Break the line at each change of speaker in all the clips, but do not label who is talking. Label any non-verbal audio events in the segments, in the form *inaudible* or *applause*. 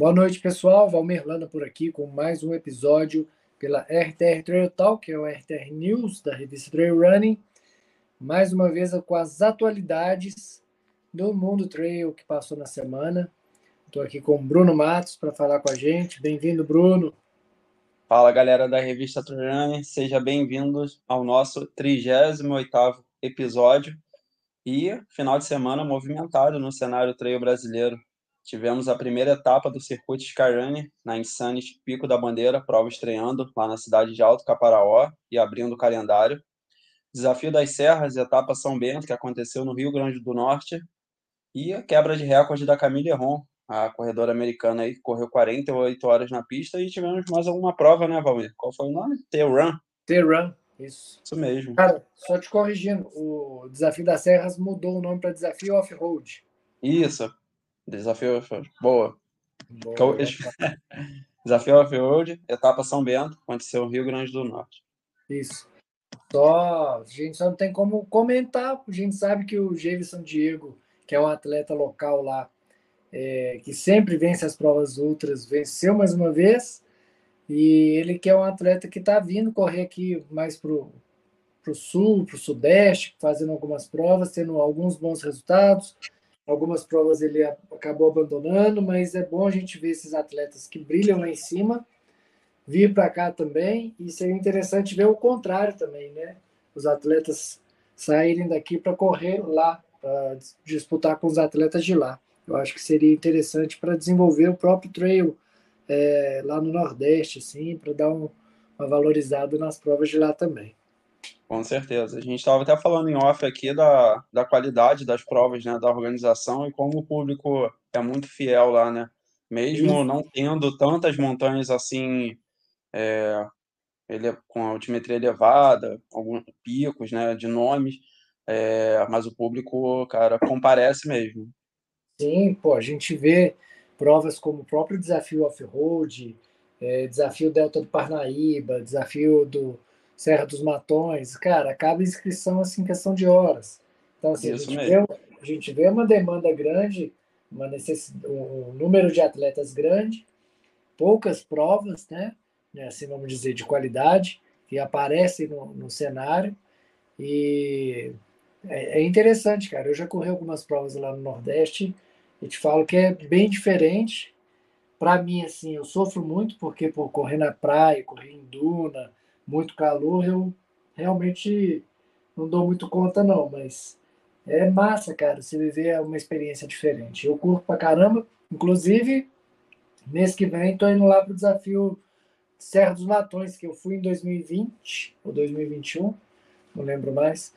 Boa noite, pessoal. Valmir Lana por aqui com mais um episódio pela RTR Trail Talk, que é o RTR News da revista Trail Running. Mais uma vez com as atualidades do mundo trail que passou na semana. Estou aqui com o Bruno Matos para falar com a gente. Bem-vindo, Bruno.
Fala, galera da revista Trail Running. Sejam bem-vindos ao nosso 38º episódio e final de semana movimentado no cenário trail brasileiro. Tivemos a primeira etapa do circuito Skyrunning na Insanity Pico da Bandeira, prova estreando lá na cidade de Alto Caparaó e abrindo o calendário. Desafio das Serras, etapa São Bento, que aconteceu no Rio Grande do Norte. E a quebra de recorde da Camille Ron, a corredora americana aí, que correu 48 horas na pista. E tivemos mais alguma prova, né, Valmir? Qual foi o nome? T-Run.
T-Run, isso.
Isso mesmo.
Cara, só te corrigindo, o Desafio das Serras mudou o nome para Desafio Off-Road.
Isso, Desafio off-road. Boa. Boa *laughs* Desafio off-road, etapa São Bento, aconteceu no Rio Grande do Norte.
Isso. Só, a gente só não tem como comentar, a gente sabe que o Jameson Diego, que é um atleta local lá, é, que sempre vence as provas ultras, venceu mais uma vez, e ele que é um atleta que está vindo correr aqui mais para o sul, para o sudeste, fazendo algumas provas, tendo alguns bons resultados, Algumas provas ele acabou abandonando, mas é bom a gente ver esses atletas que brilham lá em cima vir para cá também e seria interessante ver o contrário também, né? Os atletas saírem daqui para correr lá, para disputar com os atletas de lá. Eu acho que seria interessante para desenvolver o próprio trail é, lá no Nordeste, assim, para dar um, uma valorizada nas provas de lá também.
Com certeza. A gente estava até falando em off aqui da, da qualidade das provas, né, da organização e como o público é muito fiel lá, né? Mesmo não tendo tantas montanhas assim, é, ele, com altimetria elevada, alguns picos, né, de nomes, é, mas o público, cara, comparece mesmo.
Sim, pô, a gente vê provas como o próprio Desafio Off-Road, é, Desafio Delta do Parnaíba, Desafio do Serra dos Matões, cara, acaba a inscrição assim, questão de horas. Então, assim, a gente, vê, a gente, vê, uma demanda grande, uma necess... um número de atletas grande, poucas provas, né? né assim vamos dizer, de qualidade, que aparecem no, no cenário. E é, é, interessante, cara. Eu já corri algumas provas lá no Nordeste e te falo que é bem diferente. Para mim, assim, eu sofro muito porque por correr na praia, correr em duna, muito calor, eu realmente não dou muito conta, não, mas é massa, cara, você viver uma experiência diferente. Eu curto pra caramba, inclusive, mês que vem tô indo lá pro desafio Serra dos Matões, que eu fui em 2020 ou 2021, não lembro mais.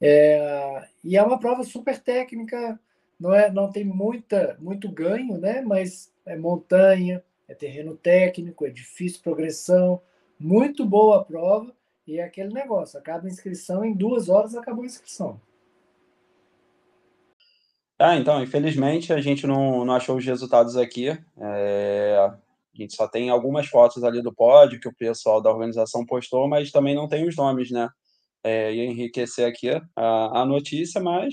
É, e é uma prova super técnica, não é, não tem muita, muito ganho, né? Mas é montanha, é terreno técnico, é difícil progressão, muito boa a prova e é aquele negócio, acaba a inscrição, em duas horas acabou a inscrição.
Ah, então, infelizmente a gente não, não achou os resultados aqui. É, a gente só tem algumas fotos ali do pódio que o pessoal da organização postou, mas também não tem os nomes, né? É, ia enriquecer aqui a, a notícia, mas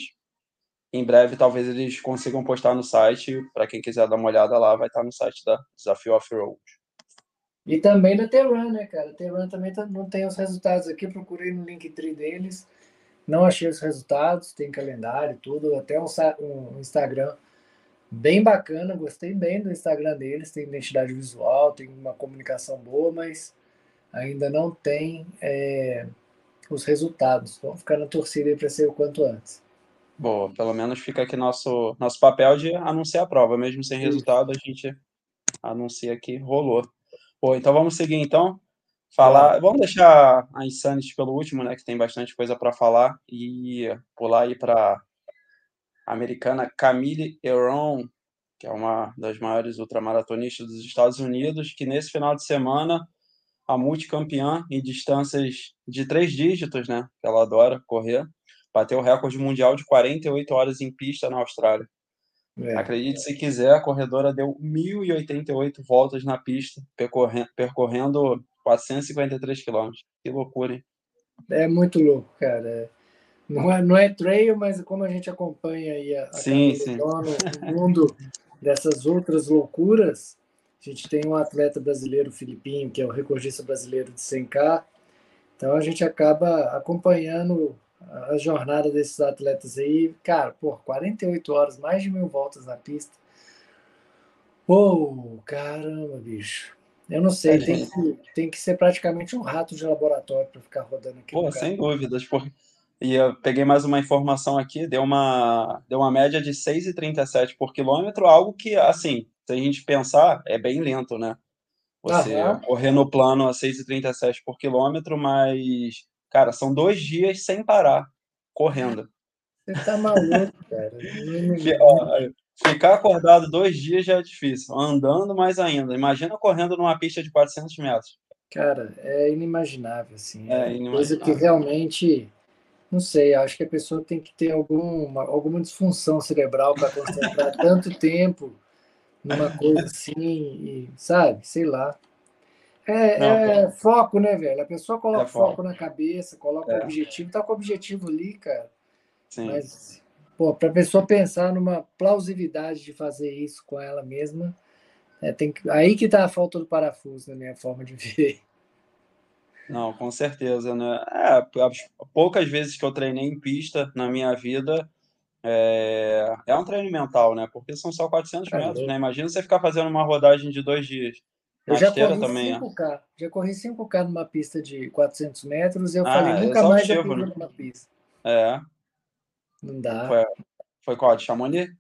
em breve talvez eles consigam postar no site. Para quem quiser dar uma olhada lá, vai estar no site da Desafio Off-Road.
E também da T-Run, né, cara? T-Run também tá, não tem os resultados aqui, procurei no Linktree deles, não achei os resultados, tem calendário, tudo, até um, um Instagram bem bacana, gostei bem do Instagram deles, tem identidade visual, tem uma comunicação boa, mas ainda não tem é, os resultados. Vamos ficar na torcida aí para ser o quanto antes.
Boa, pelo menos fica aqui nosso, nosso papel de anunciar a prova, mesmo sem resultado, a gente anuncia que rolou. Pô, então vamos seguir então. Falar, vamos deixar a Insanity pelo último, né, que tem bastante coisa para falar e pular aí para a americana Camille Euron, que é uma das maiores ultramaratonistas dos Estados Unidos, que nesse final de semana a multicampeã em distâncias de três dígitos, né, que ela adora correr, bateu o recorde mundial de 48 horas em pista na Austrália. É. Acredite se quiser, a corredora deu 1.088 voltas na pista, percorrendo, percorrendo 453 quilômetros. Que loucura, hein?
É muito louco, cara. Não é, não é trail, mas como a gente acompanha aí a, a
sim, sim.
no mundo *laughs* dessas outras loucuras, A gente tem um atleta brasileiro, Filipinho, que é o recordista brasileiro de 100K. Então a gente acaba acompanhando a jornada desses atletas aí. Cara, por 48 horas, mais de mil voltas na pista. Pô, caramba, bicho. Eu não sei, é, tem, que, tem que ser praticamente um rato de laboratório para ficar rodando aqui.
Pô, sem dúvidas. Por... E eu peguei mais uma informação aqui, deu uma, deu uma média de 6,37 por quilômetro, algo que, assim, se a gente pensar, é bem lento, né? Você Aham. correr no plano a 6,37 por quilômetro, mas, cara, são dois dias sem parar, correndo.
Você tá maluco, cara.
Ficar acordado dois dias já é difícil. Andando mais ainda. Imagina correndo numa pista de 400 metros.
Cara, é inimaginável, assim. É, é inimaginável. coisa que realmente, não sei, acho que a pessoa tem que ter alguma, alguma disfunção cerebral para concentrar tanto tempo numa coisa assim, e, sabe? Sei lá. É, não, é foco, né, velho? A pessoa coloca é foco. foco. na cabeça, coloca é. o objetivo, tá com o objetivo ali, cara. Sim. Mas pô, para a pessoa pensar numa plausibilidade de fazer isso com ela mesma, é, tem que, aí que está a falta do parafuso na minha forma de *laughs* ver.
Não, com certeza, né? É, poucas vezes que eu treinei em pista na minha vida, é, é um treino mental, né? Porque são só 400 metros, né? Imagina você ficar fazendo uma rodagem de dois dias.
Eu já corri também, 5K, é. já corri 5K numa pista de 400 metros, eu ah, falei, nunca mais eu né? numa pista.
É,
não dá.
Foi, foi qual? De Chamonix?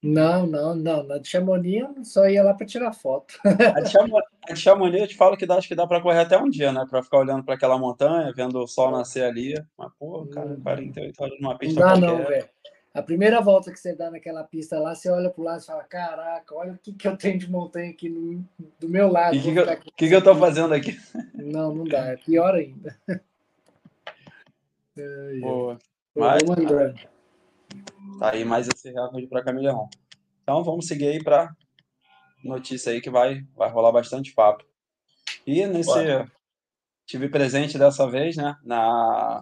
Não, não, não. Na de Chamonix eu só ia lá para tirar foto. *laughs*
A de, Chamonix, a de Chamonix eu te falo que dá, acho que dá para correr até um dia, né? Para ficar olhando para aquela montanha, vendo o sol nascer ali. Mas, pô, cara, 48 horas numa pista.
Não dá, qualquer. não, velho. A primeira volta que você dá naquela pista lá, você olha para o lado e fala: Caraca, olha o que, que eu tenho de montanha aqui no, do meu lado.
O que, que, eu, que, que eu tô fazendo aqui?
Não, não dá. É pior ainda. *laughs*
Boa. Mas, tá aí mais esse recorde para Camilhão. Então vamos seguir aí para notícia aí que vai, vai rolar bastante papo. E nesse tive presente dessa vez, né? Na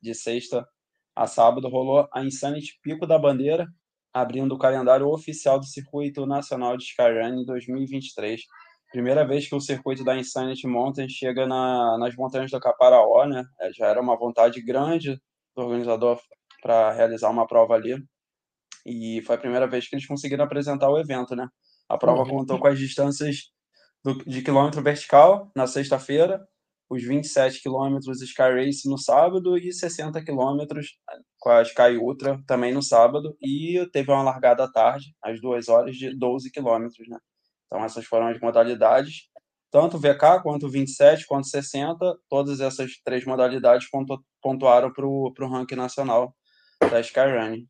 de sexta a sábado rolou a Insanity Pico da Bandeira, abrindo o calendário oficial do Circuito Nacional de Skyrun 2023. Primeira vez que o circuito da Insanity Mountain chega na, nas montanhas do Caparaó, né? É, já era uma vontade grande do organizador para realizar uma prova ali. E foi a primeira vez que eles conseguiram apresentar o evento, né? A prova uhum. contou com as distâncias do, de quilômetro vertical na sexta-feira, os 27 quilômetros Sky Race no sábado e 60 quilômetros com a Sky Ultra também no sábado. E teve uma largada à tarde, às duas horas, de 12 quilômetros, né? Então essas foram as modalidades tanto VK quanto 27 quanto 60, todas essas três modalidades pontuaram para o ranking nacional da Skyrunning.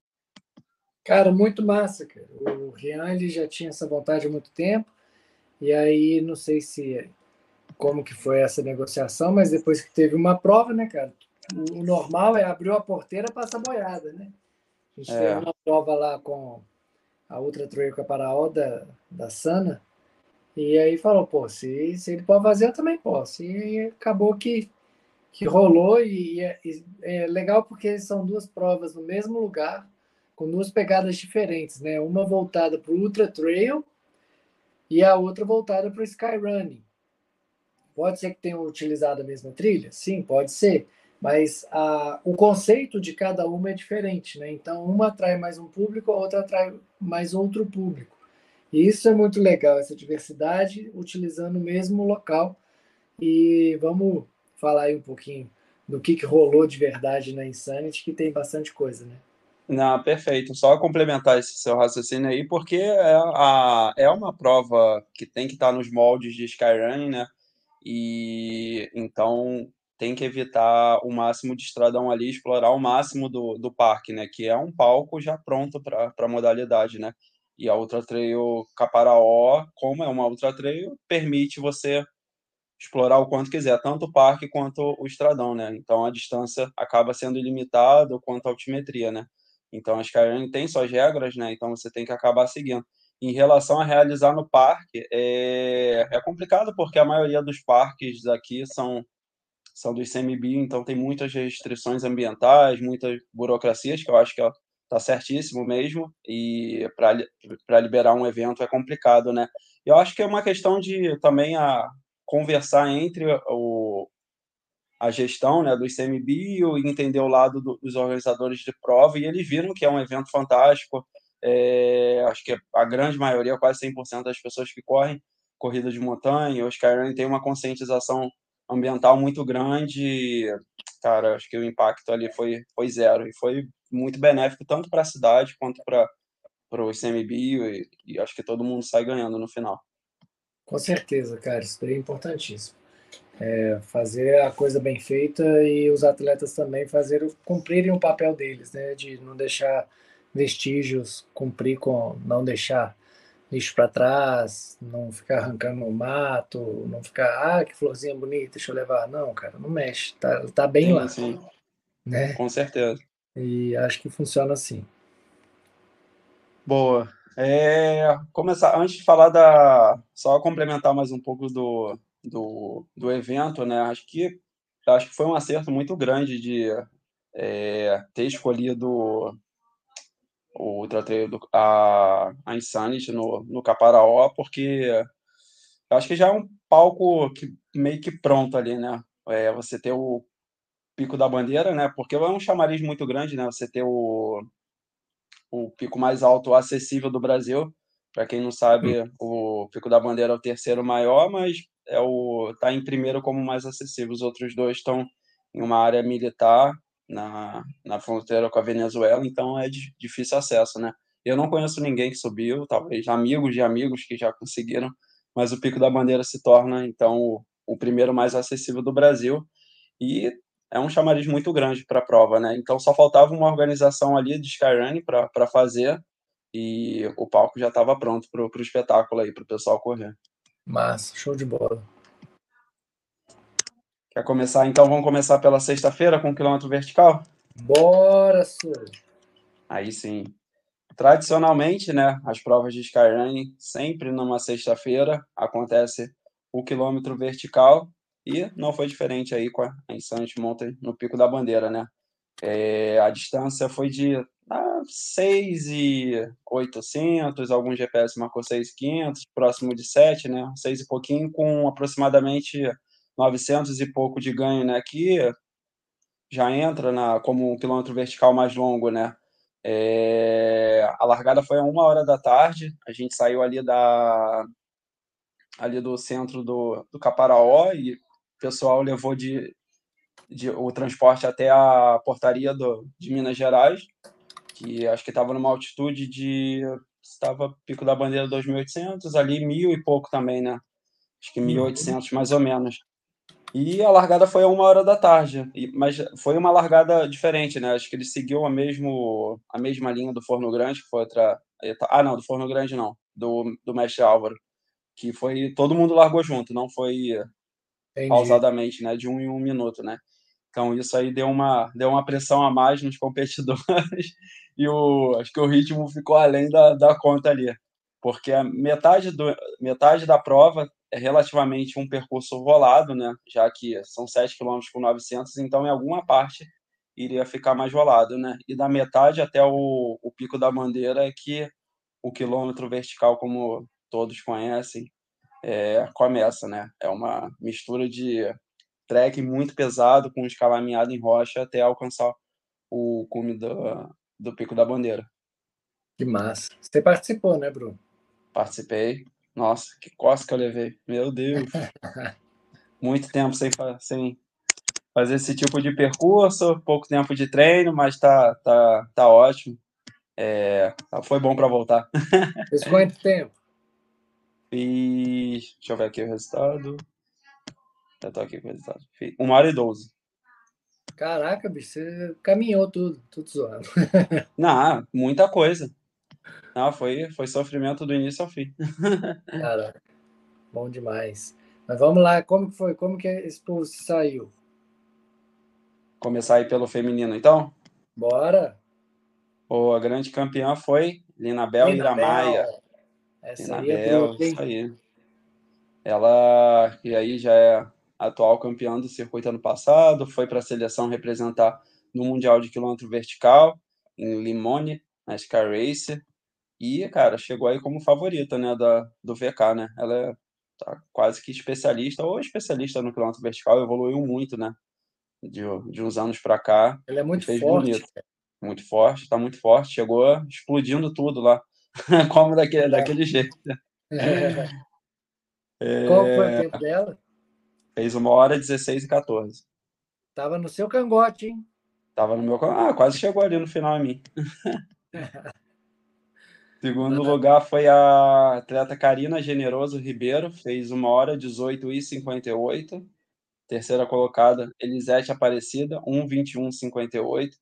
Cara, muito massa, cara. O Rian ele já tinha essa vontade há muito tempo, e aí não sei se como que foi essa negociação, mas depois que teve uma prova, né, cara? O normal é abrir a porteira passa boiada, né? A gente é. teve uma prova lá com a Ultra Trail Caparaó da, da Sana, e aí falou, pô, se, se ele pode fazer, eu também posso. E acabou que, que rolou, e, é, e é legal porque são duas provas no mesmo lugar, com duas pegadas diferentes, né? Uma voltada para o Ultra Trail e a outra voltada para o Skyrunning. Pode ser que tenham utilizado a mesma trilha? Sim, pode ser. Mas a, o conceito de cada uma é diferente, né? Então, uma atrai mais um público, a outra atrai mais outro público. E isso é muito legal, essa diversidade, utilizando o mesmo local. E vamos falar aí um pouquinho do que, que rolou de verdade na Insanity, que tem bastante coisa, né?
Não, perfeito. Só complementar esse seu raciocínio aí, porque é, a, é uma prova que tem que estar nos moldes de Skyrunning, né? E então tem que evitar o máximo de estradão ali, explorar o máximo do, do parque, né? Que é um palco já pronto para a modalidade, né? E a Ultra Trail Caparaó, como é uma Ultra Trail, permite você explorar o quanto quiser, tanto o parque quanto o estradão, né? Então a distância acaba sendo ilimitada quanto a altimetria, né? Então a Skyline tem suas regras, né? Então você tem que acabar seguindo. Em relação a realizar no parque, é, é complicado porque a maioria dos parques aqui são são do ICMBio, então tem muitas restrições ambientais, muitas burocracias que eu acho que tá certíssimo mesmo, e para liberar um evento é complicado, né? Eu acho que é uma questão de também a conversar entre o, a gestão né, do ICMBio e entender o lado do, dos organizadores de prova, e eles viram que é um evento fantástico. É, acho que a grande maioria, quase 100% das pessoas que correm corrida de montanha, o Skyrunning tem uma conscientização ambiental muito grande. Cara, acho que o impacto ali foi, foi zero, e foi muito benéfico tanto para a cidade quanto para o ICMBio, e, e acho que todo mundo sai ganhando no final.
Com certeza, cara, isso daí é importantíssimo. É, fazer a coisa bem feita e os atletas também fazer, cumprirem o papel deles, né? De não deixar vestígios, cumprir com não deixar lixo para trás, não ficar arrancando no mato, não ficar, ah, que florzinha bonita, deixa eu levar. Não, cara, não mexe, tá, tá bem sim, lá. Sim. Né?
Com certeza.
E acho que funciona assim.
Boa. É, começar antes de falar da só complementar mais um pouco do, do, do evento, né? Acho que acho que foi um acerto muito grande de é, ter escolhido o do, a, a Insanity no, no Caparaó, porque acho que já é um palco que, meio que pronto ali, né? É, você ter o Pico da Bandeira, né? Porque é um chamariz muito grande, né? Você ter o, o pico mais alto acessível do Brasil. Para quem não sabe, uhum. o Pico da Bandeira é o terceiro maior, mas é o tá em primeiro como mais acessível. Os outros dois estão em uma área militar na, na fronteira com a Venezuela, então é difícil acesso, né? Eu não conheço ninguém que subiu, talvez amigos de amigos que já conseguiram, mas o Pico da Bandeira se torna então o, o primeiro mais acessível do Brasil e é um chamariz muito grande para a prova, né? Então só faltava uma organização ali de Skyrunning para fazer e o palco já estava pronto para o espetáculo aí, para o pessoal correr.
Massa, show de bola.
Quer começar? Então vamos começar pela sexta-feira com o quilômetro vertical?
Bora, senhor!
Aí sim. Tradicionalmente, né, as provas de Skyrunning, sempre numa sexta-feira, acontece o quilômetro vertical e não foi diferente aí com a Insanity Mountain no Pico da Bandeira, né? É, a distância foi de ah, 6,800, alguns GPS marcou 6,500, próximo de 7, né? 6 e pouquinho, com aproximadamente 900 e pouco de ganho, né? Que já entra na, como um quilômetro vertical mais longo, né? É, a largada foi a uma hora da tarde, a gente saiu ali da ali do centro do, do Caparaó e o pessoal levou de, de o transporte até a portaria do, de Minas Gerais que acho que estava numa altitude de estava pico da bandeira 2.800 ali mil e pouco também né acho que 1.800 mais ou menos e a largada foi a uma hora da tarde. Mas foi uma largada diferente né? Acho que ele seguiu a mesmo a mesma linha do Forno Grande que foi outra ah não do Forno Grande não do, do mestre Álvaro que foi todo mundo largou junto não foi Entendi. pausadamente né? De um em um minuto né? Então isso aí deu uma, deu uma pressão a mais nos competidores *laughs* e o, acho que o ritmo ficou além da, da conta ali, porque a metade, do, metade da prova é relativamente um percurso rolado, né? já que são 7 km por 900, então em alguma parte iria ficar mais rolado. Né? E da metade até o, o Pico da Bandeira é que o quilômetro vertical, como todos conhecem, é, começa. Né? É uma mistura de trek muito pesado, com escalaminhada em rocha, até alcançar o cume do, do Pico da Bandeira.
Que massa. Você participou, né, Bruno?
Participei. Nossa, que costa que eu levei. Meu Deus. *laughs* muito tempo sem, sem fazer esse tipo de percurso, pouco tempo de treino, mas tá, tá, tá ótimo. É, foi bom para voltar. *laughs*
Fez quanto tempo?
Fiz. Deixa eu ver aqui o resultado. Já tô aqui com o resultado. Uma hora e doze.
Caraca, bicho, você caminhou tudo, tudo zoado.
Não, muita coisa. Não, foi, foi sofrimento do início ao fim. *laughs*
Caraca, bom demais. Mas vamos lá, como que foi? Como que esse povo saiu?
Começar aí pelo feminino, então?
Bora!
Oh, a grande campeã foi Linabel Iramaia. Essa Linabel, aí é boa, isso aí. Ela, e aí já é atual campeã do circuito ano passado, foi para a seleção representar no Mundial de Quilômetro Vertical. em Limone, na Sky Race. E, cara, chegou aí como favorita, né, da, do VK, né? Ela é tá quase que especialista, ou especialista no quilômetro vertical, evoluiu muito, né? De, de uns anos para cá.
Ela é muito fez forte. Bonito.
Muito forte, tá muito forte. Chegou explodindo tudo lá. *laughs* como daquele, é. daquele jeito. *laughs*
É. Qual foi o é. tempo dela?
Fez uma hora 16 e 14.
Tava no seu cangote, hein?
Tava no meu Ah, quase chegou ali no final a mim. *laughs* Segundo lugar foi a atleta Karina Generoso Ribeiro, fez uma hora 18 e 58. Terceira colocada, Elisete Aparecida, 1:21:58.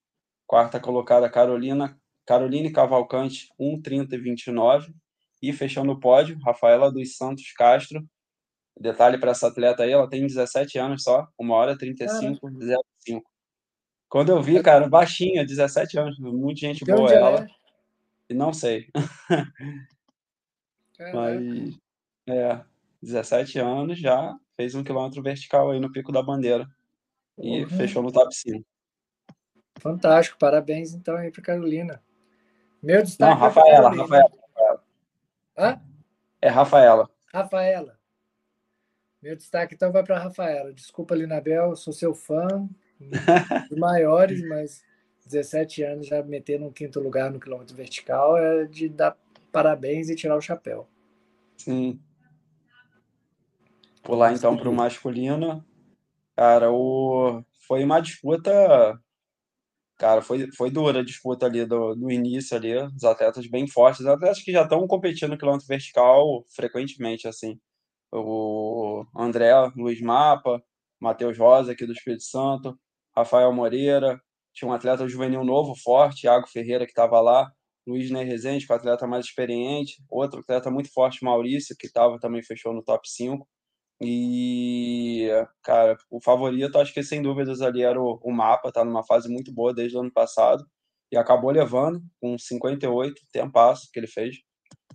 Quarta colocada, Carolina Caroline Cavalcante, 1:30 e 29. E fechando o pódio, Rafaela dos Santos Castro, Detalhe para essa atleta aí, ela tem 17 anos só, 1 hora 35, 05. Quando eu vi, cara, baixinha, 17 anos, muita gente boa ela. É? E não sei. *laughs* Mas, é, 17 anos já fez um quilômetro vertical aí no Pico da Bandeira. E uhum. fechou no top 5.
Fantástico, parabéns então aí para Carolina. Meu destaque.
Não, Rafaela, Rafaela, Rafaela. Hã? É Rafaela.
Rafaela. Meu destaque então vai para a Rafaela. Desculpa, Linabel, sou seu fã, dos *laughs* maiores, mas 17 anos já meter no quinto lugar no quilômetro vertical é de dar parabéns e tirar o chapéu.
Sim. Pular então para o masculino. Cara, o... foi uma disputa. Cara, foi, foi dura a disputa ali do, do início ali. Os atletas bem fortes, atletas que já estão competindo no quilômetro vertical frequentemente, assim o André Luiz Mapa, Matheus Rosa, aqui do Espírito Santo, Rafael Moreira, tinha um atleta juvenil novo, forte, Iago Ferreira, que estava lá, Luiz Ney Rezende, que é um atleta mais experiente, outro atleta muito forte, Maurício, que estava também fechou no top 5. E, cara, o favorito, acho que sem dúvidas ali era o, o Mapa, tá numa fase muito boa desde o ano passado, e acabou levando com 58, tempasso que ele fez,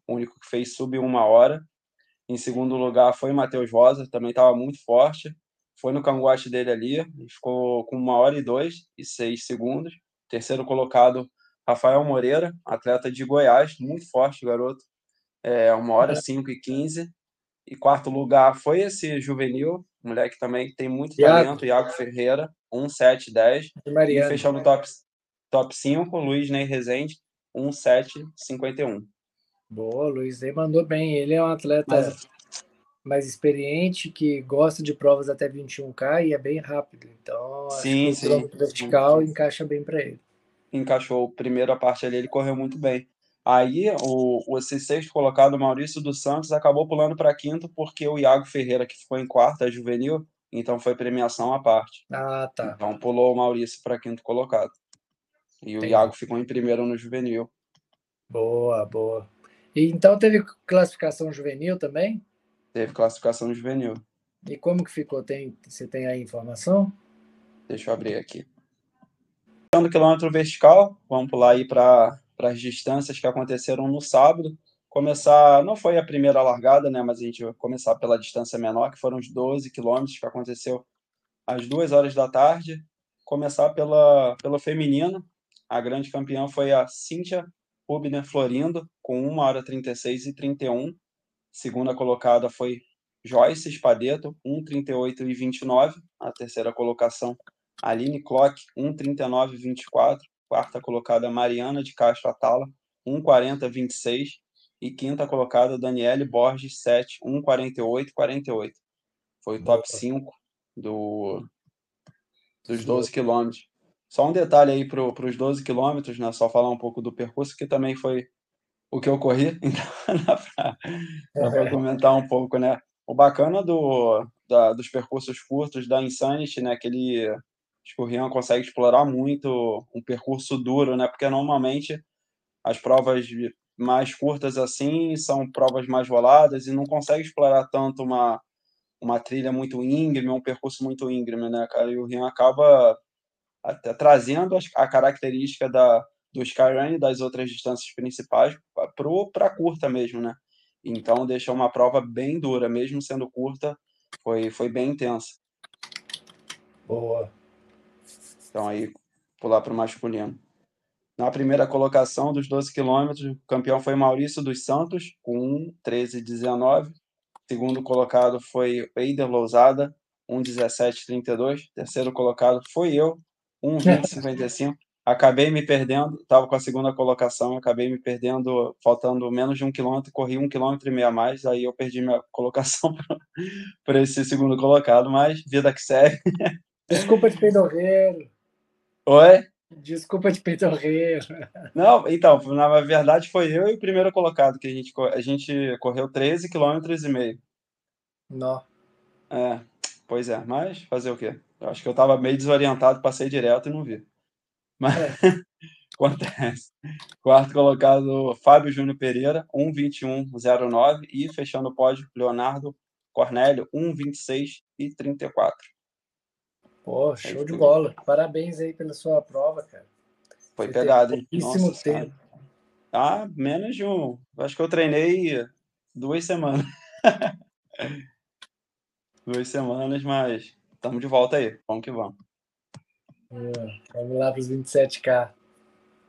o único que fez sub uma hora, em segundo lugar foi Matheus Rosa, também estava muito forte. Foi no cangote dele ali, ficou com uma hora e dois e seis segundos. Terceiro colocado, Rafael Moreira, atleta de Goiás, muito forte, garoto. É, uma hora cinco e quinze. E quarto lugar foi esse juvenil, moleque também que tem muito Iago. talento, Iago Ferreira, 1,710. E, e fechando o top, top 5, Luiz Ney Rezende, 1,751.
Boa, Luiz Ney mandou bem. Ele é um atleta Mas... mais experiente, que gosta de provas até 21K e é bem rápido. Então,
sim, acho que
sim. o vertical sim. encaixa bem para ele.
Encaixou. Primeira parte ali, ele correu muito bem. Aí, o, o sexto colocado, Maurício dos Santos, acabou pulando para quinto porque o Iago Ferreira, que ficou em quarto, é juvenil, então foi premiação à parte.
Ah, tá.
Então pulou o Maurício para quinto colocado. E o. Iago ficou em primeiro no juvenil.
Boa, boa. E, então teve classificação juvenil também?
Teve classificação juvenil.
E como que ficou? Tem, você tem aí informação?
Deixa eu abrir aqui. No quilômetro vertical, vamos pular aí para as distâncias que aconteceram no sábado. Começar, não foi a primeira largada, né, mas a gente vai começar pela distância menor, que foram os 12 quilômetros que aconteceu às duas horas da tarde. Começar pela, pelo feminino. A grande campeã foi a Cíntia Rubner Florindo, com 1 hora 36 e 31. Segunda colocada foi Joyce Espadeto, 1,38 e 29. A terceira colocação, Aline Clock, 1,39 e 24. Quarta colocada, Mariana de Castro Atala, 1,40 e 26. E quinta colocada, Daniele Borges, 7, 1,48 e 48. Foi o top 5 do, dos 12 quilômetros. Só um detalhe aí para os 12 quilômetros, né? Só falar um pouco do percurso, que também foi o que eu corri, *laughs* então dá para comentar um pouco, né? O bacana do, da, dos percursos curtos da Insanity, né? Que ele, acho que o Rian consegue explorar muito um percurso duro, né? Porque normalmente as provas mais curtas assim são provas mais roladas e não consegue explorar tanto uma, uma trilha muito íngreme, um percurso muito íngreme, né, cara? E o Rian acaba até trazendo a característica da, do Skyrun e das outras distâncias principais para curta mesmo, né? Então deixou uma prova bem dura, mesmo sendo curta, foi, foi bem intensa.
Boa.
Então aí, pular para o masculino. Na primeira colocação dos 12 quilômetros, o campeão foi Maurício dos Santos, com 1,13,19. Segundo colocado foi Eider Lousada, 1,17,32. Terceiro colocado foi eu, 1,20,55. Acabei me perdendo, estava com a segunda colocação, acabei me perdendo, faltando menos de um quilômetro, corri um quilômetro e meio a mais, aí eu perdi minha *laughs* colocação para esse segundo colocado, mas vida que segue.
Desculpa de pedorreiro.
Oi?
Desculpa de pedorreiro.
Não, então, na verdade foi eu e o primeiro colocado, que a gente, a gente correu 13 quilômetros e meio.
Não.
É, pois é, mas fazer o quê? Eu acho que eu estava meio desorientado, passei direto e não vi. Mas é. *laughs* acontece. Quarto colocado, Fábio Júnior Pereira, 1,21,09. E fechando o pódio, Leonardo Cornélio, 1,26 e 34.
Pô, show de bola. Parabéns aí pela sua prova, cara.
Foi Você pegado,
hein? Nossa, tempo.
Ah, menos de um. Acho que eu treinei duas semanas. *laughs* duas semanas, mas estamos de volta aí. Vamos que vamos.
É, vamos lá para os 27K.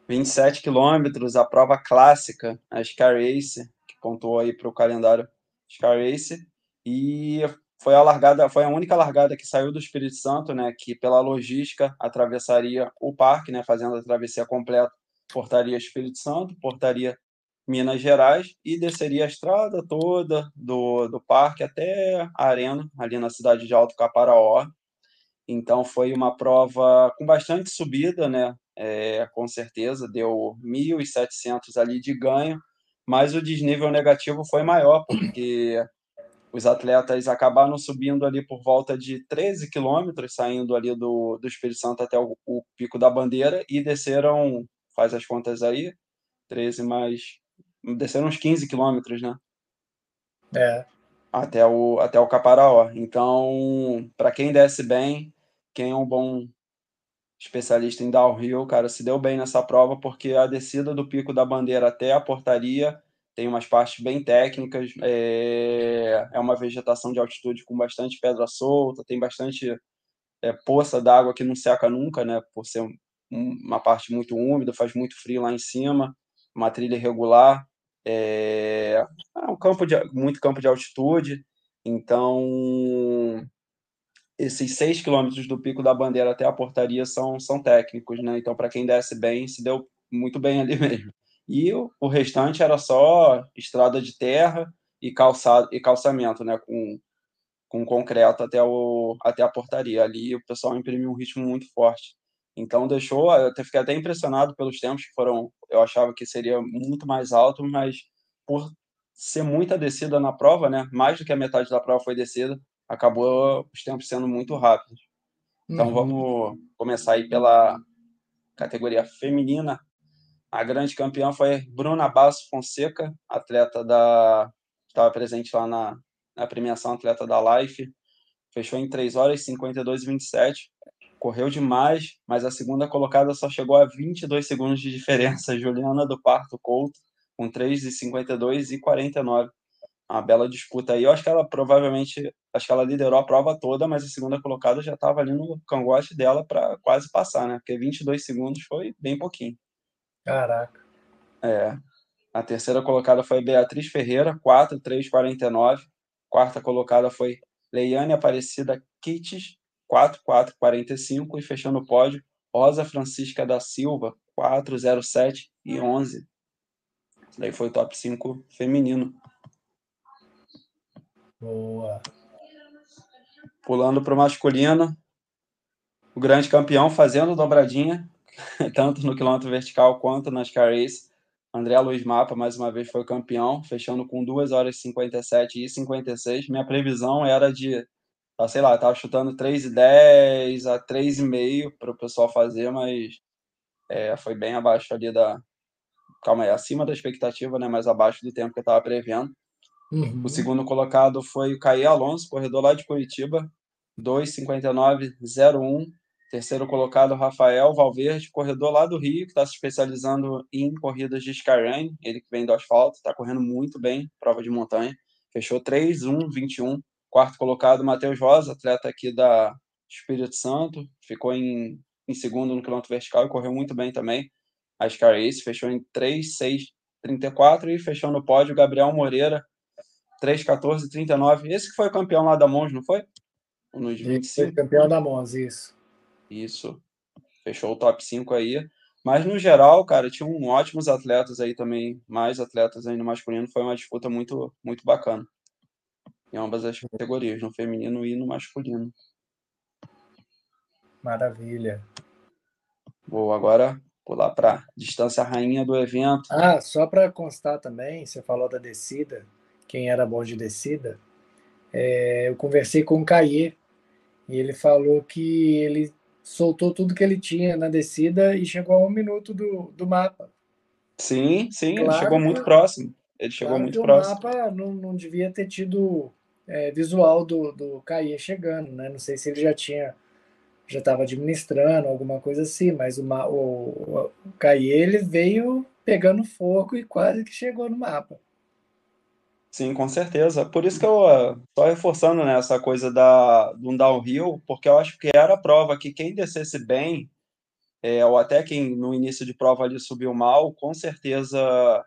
27 quilômetros, a prova clássica, a Sky Race, que pontuou aí para o calendário Sky Race. E foi a largada, foi a única largada que saiu do Espírito Santo, né, que pela logística atravessaria o parque, né, fazendo a travessia completa, portaria Espírito Santo, portaria Minas Gerais e desceria a estrada toda do, do parque até a arena, ali na cidade de Alto Caparaó, então foi uma prova com bastante subida, né? É, com certeza deu 1.700 ali de ganho, mas o desnível negativo foi maior porque os atletas acabaram subindo ali por volta de 13 quilômetros, saindo ali do, do Espírito Santo até o, o, Pico da Bandeira e desceram, faz as contas aí, 13 mais. desceram uns 15 quilômetros, né?
É.
Até o, até o Caparaó. Então, para quem desce bem, quem é um bom especialista em downhill, cara, se deu bem nessa prova, porque a descida do Pico da Bandeira até a portaria tem umas partes bem técnicas, é, é uma vegetação de altitude com bastante pedra solta, tem bastante é, poça d'água que não seca nunca, né, por ser uma parte muito úmida, faz muito frio lá em cima, uma trilha irregular, é, é um campo de muito campo de altitude, então esses seis quilômetros do Pico da Bandeira até a portaria são, são técnicos, né? Então, para quem desce bem, se deu muito bem ali mesmo. E o, o restante era só estrada de terra e, calçado, e calçamento, né? Com, com concreto até, o, até a portaria. Ali o pessoal imprimiu um ritmo muito forte. Então, deixou. Eu até fiquei até impressionado pelos tempos que foram. Eu achava que seria muito mais alto, mas por ser muita descida na prova, né? Mais do que a metade da prova foi descida acabou os tempos sendo muito rápidos. Então uhum. vamos começar aí pela categoria feminina. A grande campeã foi Bruna Basso Fonseca, atleta da estava presente lá na, na premiação atleta da Life. Fechou em 3 horas e 52 e 27. Correu demais, mas a segunda colocada só chegou a 22 segundos de diferença. *laughs* Juliana do Parto Couto, com 3 e 52 e 49 uma bela disputa aí. Eu acho que ela provavelmente, acho que ela liderou a prova toda, mas a segunda colocada já estava ali no cangote dela para quase passar, né? Porque 22 segundos foi bem pouquinho.
Caraca.
É. A terceira colocada foi Beatriz Ferreira, 4,349. Quarta colocada foi Leiane Aparecida Kites, 4,445. E fechando o pódio, Rosa Francisca da Silva, 4,07 e 11. Daí foi o top 5 feminino.
Boa.
Pulando para o masculino, o grande campeão fazendo dobradinha, *laughs* tanto no quilômetro vertical quanto nas Race. André Luiz Mapa, mais uma vez, foi campeão, fechando com 2 horas 57 e 56. Minha previsão era de, tá, sei lá, estava chutando 3,10 a 3,5 para o pessoal fazer, mas é, foi bem abaixo ali da. Calma aí, acima da expectativa, né? Mas abaixo do tempo que eu estava prevendo. Uhum. O segundo colocado foi o Caí Alonso, corredor lá de Curitiba, 2,59,01. Terceiro colocado, Rafael Valverde, corredor lá do Rio, que está se especializando em corridas de Skyrunning. Ele que vem do asfalto, está correndo muito bem, prova de montanha. Fechou 3,1,21. Quarto colocado, Matheus Rosa, atleta aqui da Espírito Santo. Ficou em, em segundo no quilômetro vertical e correu muito bem também. a Scar Ace, fechou em 3, 6, 34 e fechou no pódio Gabriel Moreira, 3, 14, 39. Esse que foi campeão lá da Mons, não foi?
Nos 25. Foi campeão da Mons, isso.
Isso. Fechou o top 5 aí. Mas no geral, cara, tinham ótimos atletas aí também, mais atletas aí no masculino. Foi uma disputa muito, muito bacana. Em ambas as categorias, no feminino e no masculino.
Maravilha.
Vou agora pular para distância rainha do evento.
Ah, só para constar também, você falou da descida, quem era bom de descida. É, eu conversei com o Caê e ele falou que ele soltou tudo que ele tinha na descida e chegou a um minuto do, do mapa.
Sim, sim, claro, ele chegou muito próximo. Ele chegou claro muito próximo.
O mapa não, não devia ter tido é, visual do, do Caê chegando, né? Não sei se ele já tinha já estava administrando alguma coisa assim, mas o, o, o Caê ele veio pegando fogo e quase que chegou no mapa.
Sim, com certeza. Por isso que eu estou reforçando né, essa coisa da, do downhill, porque eu acho que era a prova que quem descesse bem, é, ou até quem no início de prova ali subiu mal, com certeza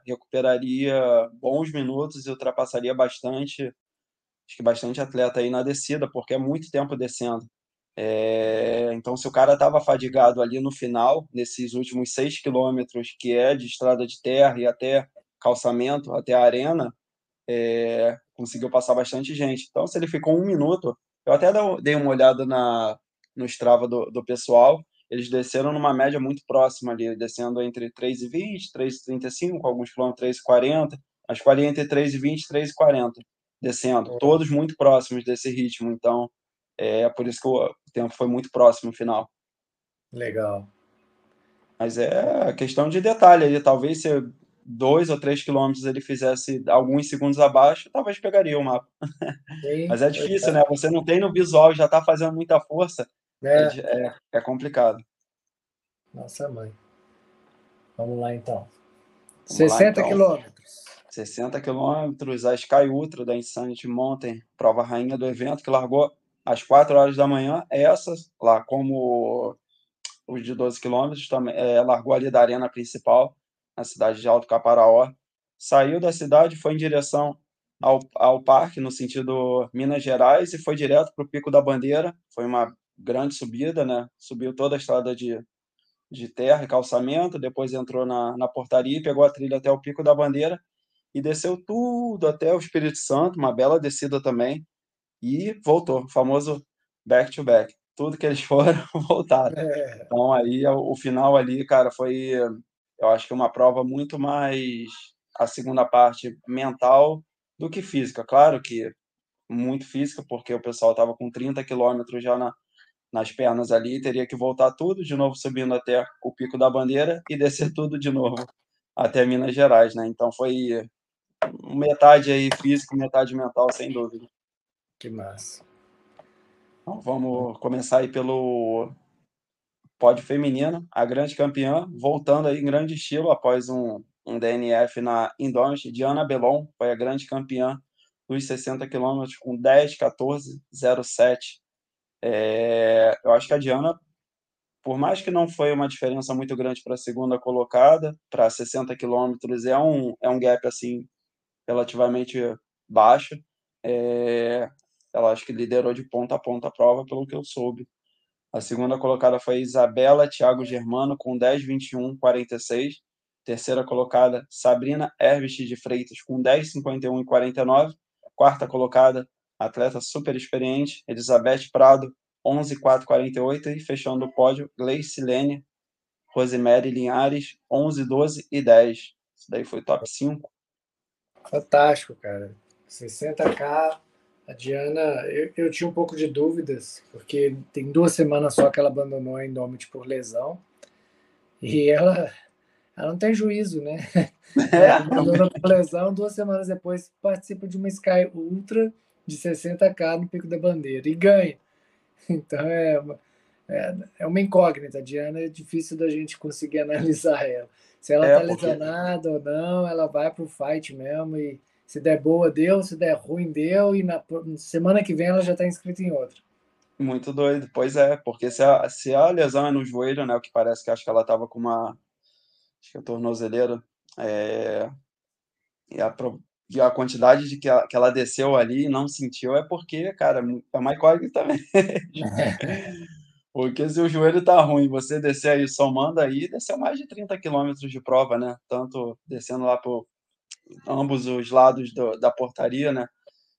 recuperaria bons minutos e ultrapassaria bastante, acho que bastante atleta aí na descida, porque é muito tempo descendo. É, então, se o cara estava fadigado ali no final, nesses últimos seis quilômetros, que é de estrada de terra e até calçamento, até a arena, é, conseguiu passar bastante gente. Então, se ele ficou um minuto, eu até dei uma olhada na, no Strava do, do pessoal, eles desceram numa média muito próxima ali, descendo entre 3,20, 3,35, alguns quilômetros 3,40, mas que ali entre 3,20 e 3,40, descendo, todos muito próximos desse ritmo. Então, é por isso que o tempo foi muito próximo no final.
Legal.
Mas é questão de detalhe ali. Talvez se dois ou três quilômetros ele fizesse alguns segundos abaixo, talvez pegaria o mapa. Sim, *laughs* Mas é difícil, é. né? Você não tem no visual, já está fazendo muita força. É. é. É, complicado.
Nossa mãe. Vamos lá então. Vamos 60 lá, então. quilômetros.
60 quilômetros, a Sky Ultra da Insanity Mountain, prova rainha do evento, que largou às 4 horas da manhã. Essa, lá como os de 12 quilômetros, também, é, largou ali da arena principal, na cidade de Alto Caparaó. Saiu da cidade, foi em direção ao, ao parque, no sentido Minas Gerais, e foi direto para o Pico da Bandeira. Foi uma grande subida, né? Subiu toda a estrada de, de terra e calçamento, depois entrou na, na portaria e pegou a trilha até o Pico da Bandeira e desceu tudo até o Espírito Santo, uma bela descida também e voltou, o famoso back to back. Tudo que eles *laughs* foram, voltaram. É. Então aí o final ali, cara, foi eu acho que uma prova muito mais a segunda parte mental do que física. Claro que muito física, porque o pessoal estava com 30 quilômetros já na, nas pernas ali, teria que voltar tudo de novo subindo até o Pico da Bandeira e descer *laughs* tudo de novo até Minas Gerais, né? Então foi metade aí físico, metade mental, sem dúvida.
Que massa.
Então, vamos começar aí pelo pódio feminino, a grande campeã, voltando aí em grande estilo após um, um DNF na Indomit. Diana Belon foi a grande campeã dos 60 quilômetros com 10, 14, 07. É, eu acho que a Diana, por mais que não foi uma diferença muito grande para a segunda colocada, para 60 quilômetros é um, é um gap assim relativamente baixo. É, ela acho que liderou de ponta a ponta a prova, pelo que eu soube. A segunda colocada foi Isabela Thiago Germano, com 10, 21, 46. Terceira colocada, Sabrina Herbst de Freitas, com 10, 51 e 49. Quarta colocada, atleta super experiente, Elizabeth Prado, 11, 4, 48. E fechando o pódio, Gleice Lene, Rosemary Linhares, 11, 12 e 10. Isso daí foi top 5.
Fantástico, cara. 60K a Diana, eu, eu, tinha um pouco de dúvidas, porque tem duas semanas só que ela abandonou a Indomit por lesão. E ela, ela não tem juízo, né? *laughs* É, abandonou por lesão, duas semanas depois participa de uma Sky Ultra de 60k no Pico da Bandeira e ganha. Então é uma, é, é uma incógnita. A Diana é difícil da gente conseguir analisar ela. Se ela está é, porque... lesionada ou não, ela vai para o fight mesmo e se der boa, deu. Se der ruim, deu. E na semana que vem ela já está inscrita em outra.
Muito doido. Pois é, porque se a, se a lesão é no joelho, né? O que parece que acho que ela estava com uma, acho que é tornozeleira, é, e a, e a quantidade de que ela, que ela desceu ali e não sentiu é porque, cara, é mais código também. *laughs* porque se o joelho tá ruim, você descer aí somando aí, desceu mais de 30 quilômetros de prova, né? Tanto descendo lá por ambos os lados do, da portaria, né?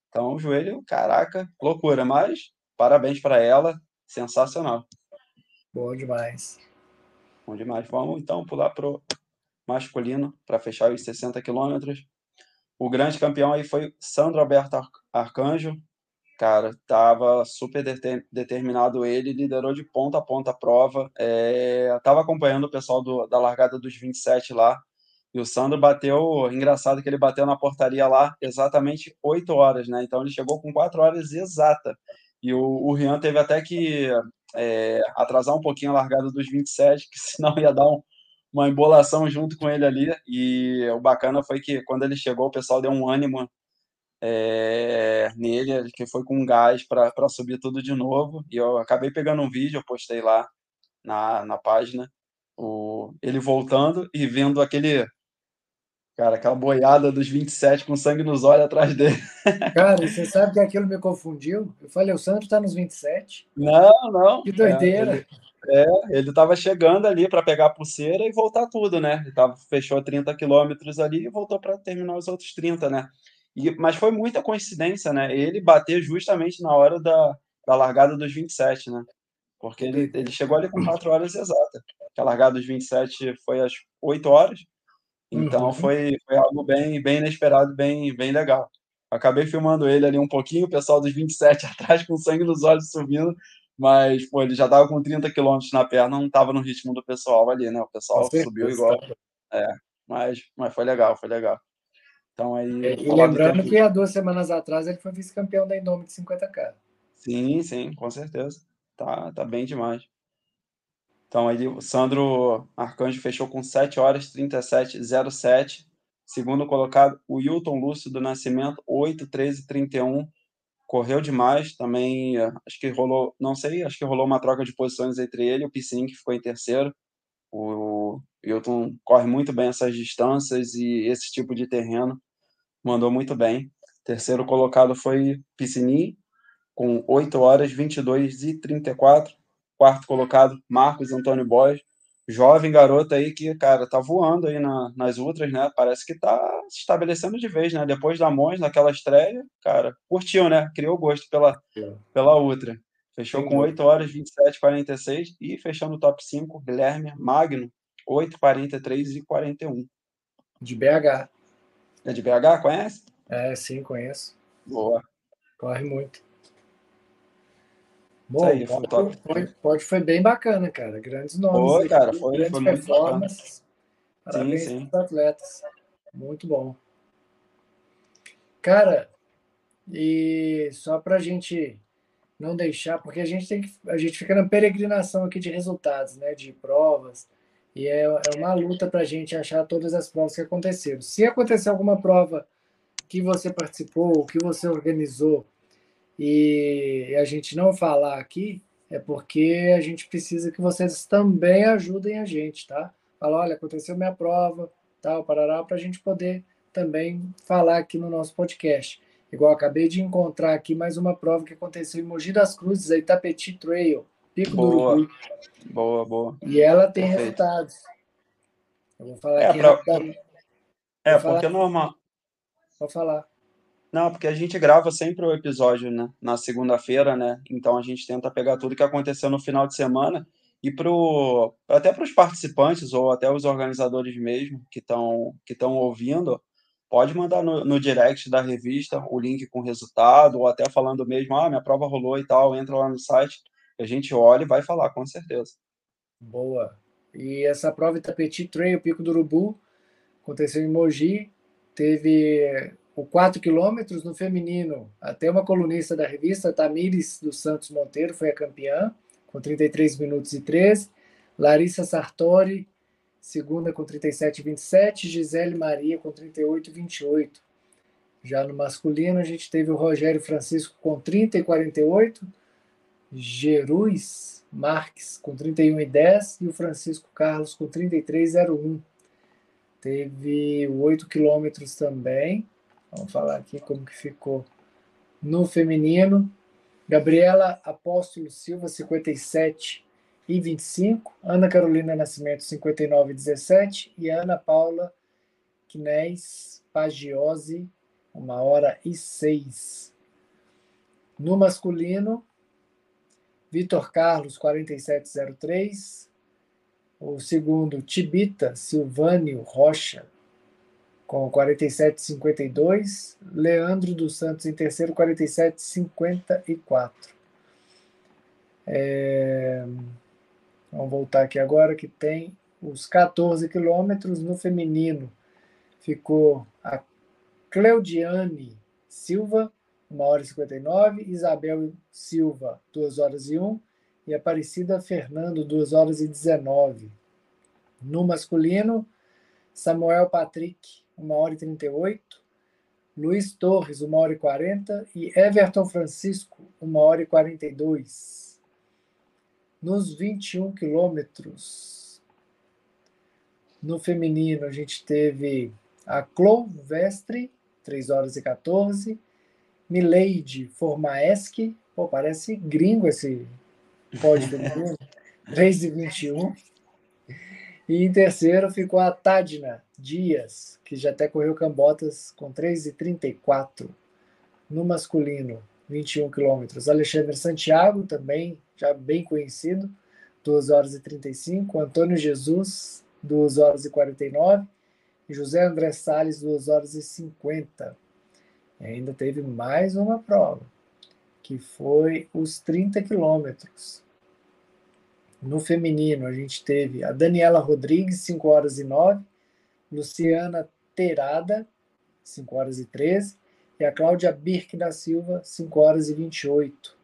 Então, o joelho, caraca, loucura, mas parabéns para ela, sensacional.
Bom demais.
Bom demais. Vamos então pular pro masculino para fechar os 60 quilômetros. O grande campeão aí foi Sandro Alberto Arcanjo. Cara, tava super determinado ele, liderou de ponta a ponta a prova. É, tava acompanhando o pessoal do, da largada dos 27 lá. E o Sandro bateu, engraçado que ele bateu na portaria lá exatamente 8 horas, né? Então ele chegou com 4 horas exata. E o, o Rian teve até que é, atrasar um pouquinho a largada dos 27, que *laughs* senão ia dar um, uma embolação junto com ele ali. E o bacana foi que quando ele chegou, o pessoal deu um ânimo é, nele, que foi com gás para subir tudo de novo. E eu acabei pegando um vídeo, eu postei lá na, na página, o, ele voltando e vendo aquele. Cara, aquela boiada dos 27 com sangue nos olhos atrás dele. *laughs*
Cara, você sabe que aquilo me confundiu? Eu falei, o Santos tá nos 27?
Não, não.
Que doideira.
É, ele, é, ele estava chegando ali para pegar a pulseira e voltar tudo, né? Ele tava, fechou 30 quilômetros ali e voltou para terminar os outros 30, né? E, mas foi muita coincidência, né? Ele bater justamente na hora da, da largada dos 27, né? Porque ele, ele chegou ali com 4 horas exatas. A largada dos 27 foi às 8 horas. Então uhum. foi, foi algo bem, bem inesperado, bem, bem legal. Acabei filmando ele ali um pouquinho, o pessoal dos 27 *laughs* atrás com sangue nos olhos subindo, mas, pô, ele já tava com 30 quilômetros na perna, não tava no ritmo do pessoal ali, né? O pessoal subiu igual. É, mas, mas foi legal, foi legal. Então aí.
É, e lembrando que há duas semanas atrás ele foi vice-campeão da Indomit de 50K.
Sim, sim, com certeza. Tá, tá bem13 Então aí o Sandro Arcanjo fechou com 7 horas 37,07. Segundo colocado, o Hilton Lúcio do Nascimento, 8, 13, 31 correu demais também. Eh, acho que rolou, não sei, acho que rolou uma troca de posições entre ele e o Piscin, que ficou em terceiro. O Hilton corre muito bem essas distâncias e esse tipo de terreno mandou muito bem. Terceiro colocado foi Piscini, com 8 horas 22 e 34. Quarto colocado, Marcos Antônio Borges, jovem garoto aí que, cara, tá voando aí na, nas ultras, né? Parece que tá se estabelecendo de vez, né? Depois da Mons, naquela estreia, cara, curtiu, né? Criou gosto pela, pela ultra. Fechou com 8 horas, 27, 46 e fechando o top 5, Guilherme Magno, 8, 43 e 41.
De BH.
É de BH, conhece?
É, sim, conheço.
Boa.
Corre muito. Bom, aí, foi, foi, foi, foi, bem bacana, cara. Grandes nomes.
Foi, cara, foi, grandes foi
performances. Parabéns sim, sim. atletas. Muito bom. Cara, e só para a gente não deixar, porque a gente tem que, a gente fica na peregrinação aqui de resultados, né, de provas, e é, é uma luta para a gente achar todas as provas que aconteceram. Se acontecer alguma prova que você participou, que você organizou, e a gente não falar aqui, é porque a gente precisa que vocês também ajudem a gente, tá? Fala, olha, aconteceu minha prova, tal, parará, para a gente poder também falar aqui no nosso podcast. Igual acabei de encontrar aqui mais uma prova que aconteceu em Mogi das Cruzes, a Itapeti Trail, Pico boa. do Uruguai.
Boa, boa.
E ela tem Perfeito. resultados. Eu vou falar é, aqui
pra... É, porque é normal.
Pode falar.
Não, porque a gente grava sempre o episódio né, na segunda-feira, né? Então a gente tenta pegar tudo que aconteceu no final de semana e pro, até para os participantes ou até os organizadores mesmo que estão que ouvindo, pode mandar no, no, direct da revista o link com resultado, ou até falando mesmo, ah, minha prova rolou e tal, entra lá no site, a gente olha e vai falar, com certeza.
Boa. E essa prova Itapeti Trail, Pico do Urubu, aconteceu em Mogi, teve o 4 quilômetros no feminino, até uma colunista da revista, Tamires dos Santos Monteiro, foi a campeã, com 33 minutos e 13. Larissa Sartori, segunda com 37 e 27. Gisele Maria com 38 e 28. Já no masculino, a gente teve o Rogério Francisco com 30 e 48. Jeruz Marques com 31 e 10. E o Francisco Carlos com 33 e 01. Teve 8 quilômetros também. Vamos falar aqui como que ficou no feminino. Gabriela Apóstolo Silva, 57 e 25. Ana Carolina Nascimento, 59 e 17. E Ana Paula Quinés Pagiose, 1 hora e 6. No masculino, Vitor Carlos, 4703. O segundo, Tibita Silvânio Rocha, com 47,52. Leandro dos Santos em terceiro, 47,54. É... Vamos voltar aqui agora que tem os 14 quilômetros no feminino. Ficou a Cleudiane Silva, 1 hora e 59, Isabel Silva, 2 horas e 1, e Aparecida Fernando, 2 horas e 19. No masculino, Samuel Patrick, 1 hora e 38, Luiz Torres, 1 hora e 40 e Everton Francisco, 1 hora e 42. Nos 21 quilômetros, no feminino, a gente teve a Clou Vestre, 3 horas e 14, Mileide Formaeschi, pô, parece gringo esse pódio feminino, 3 e 21. E em terceiro ficou a Tadna Dias, que já até correu Cambotas com 3,34 no masculino, 21 quilômetros. Alexandre Santiago, também já bem conhecido, 2 horas e 35. Antônio Jesus, 2 horas e 49. E José André Salles, 2 horas e 50. E ainda teve mais uma prova, que foi os 30 quilômetros. No feminino, a gente teve a Daniela Rodrigues, 5 horas e 9, Luciana Terada, 5 horas e 13, e a Cláudia Birk da Silva, 5 horas e 28.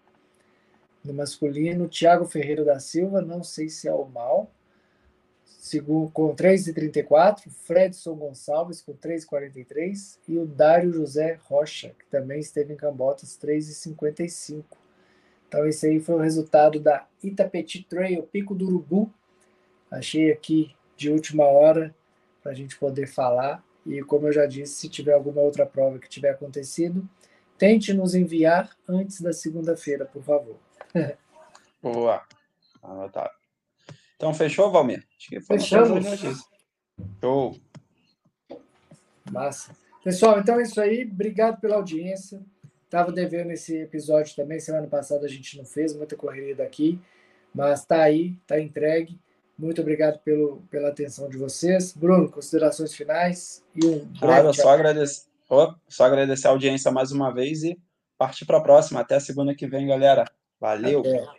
No masculino, Tiago Ferreira da Silva, não sei se é o mal, com 3,34, Fredson Gonçalves com 3,43 e o Dário José Rocha, que também esteve em Cambotas, 3,55. Então, esse aí foi o resultado da Itapeti Trail, Pico do Urubu. Achei aqui de última hora para a gente poder falar. E como eu já disse, se tiver alguma outra prova que tiver acontecido, tente nos enviar antes da segunda-feira, por favor. *laughs*
Boa. Anotado. Então, fechou, Valmir?
Acho que foi Fechamos.
Show.
Massa. Pessoal, então é isso aí. Obrigado pela audiência. Estava devendo esse episódio também, semana passada a gente não fez, muita correria daqui, mas está aí, está entregue. Muito obrigado pelo, pela atenção de vocês. Bruno, considerações finais e um
Claro, só agradecer, oh, só agradecer a audiência mais uma vez e partir para a próxima. Até a segunda que vem, galera. Valeu! Até.